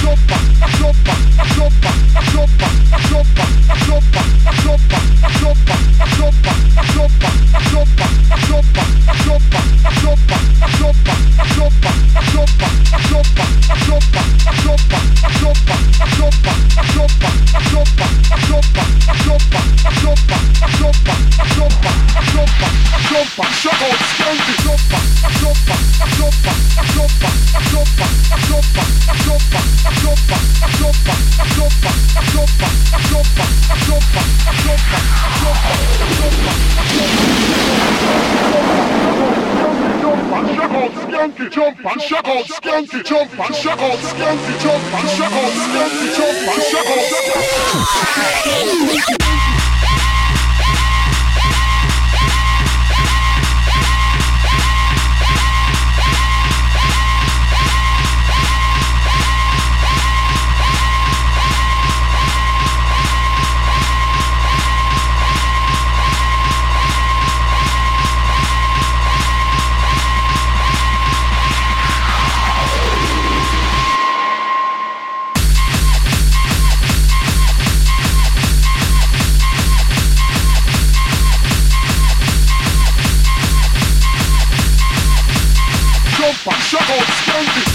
Choppa, choppa, choppa, choppa, sopa choppa, choppa, jump and shake out, skanky jump and shake out, skanky jump and shake out. called skanking.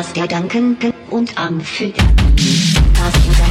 Gras der Danken und Amphitheater.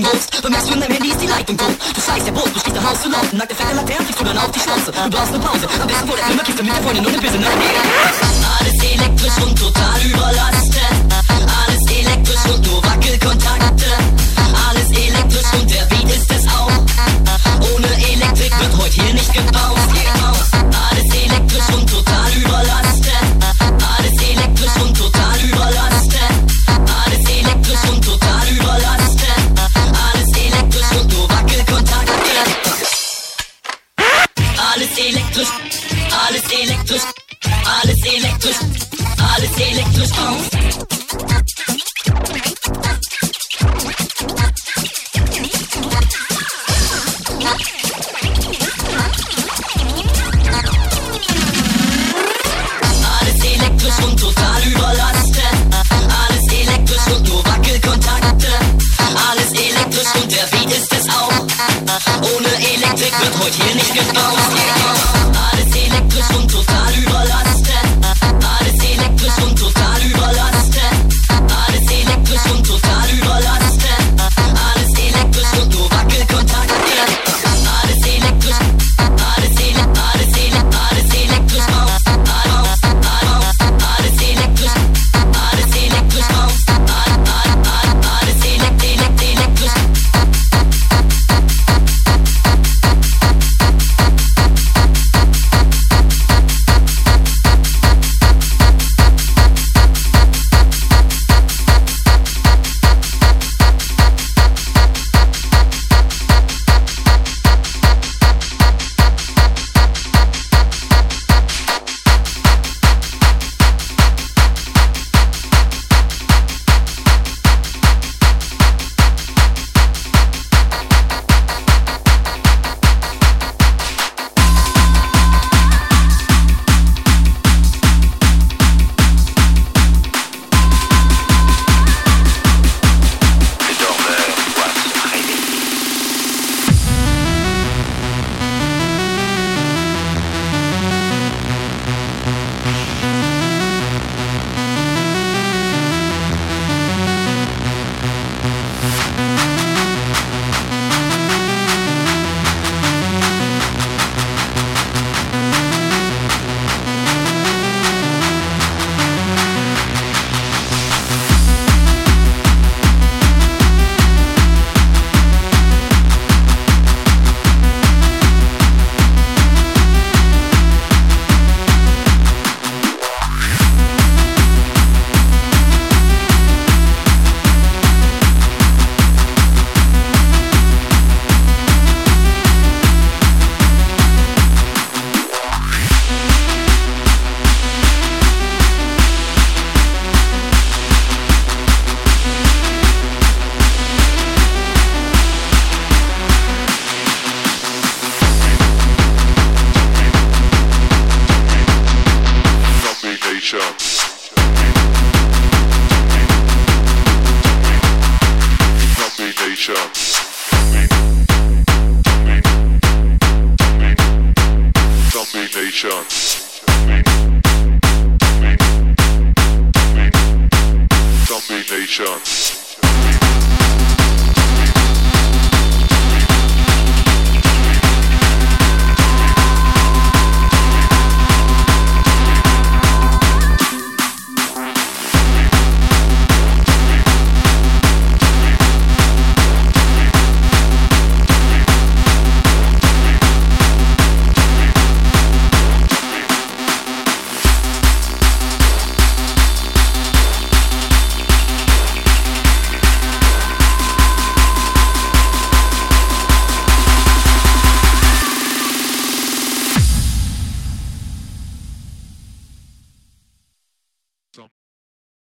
liking goals But mess with my man easy liking goal Du sagst der Boot, du stehst der Haus und laufen Nach der Ferne Laterne kriegst du dann auf die Schnauze Du brauchst eine Pause, am besten vor der Firma kriegst du mit der Freundin und eine Pisse Alles elektrisch und total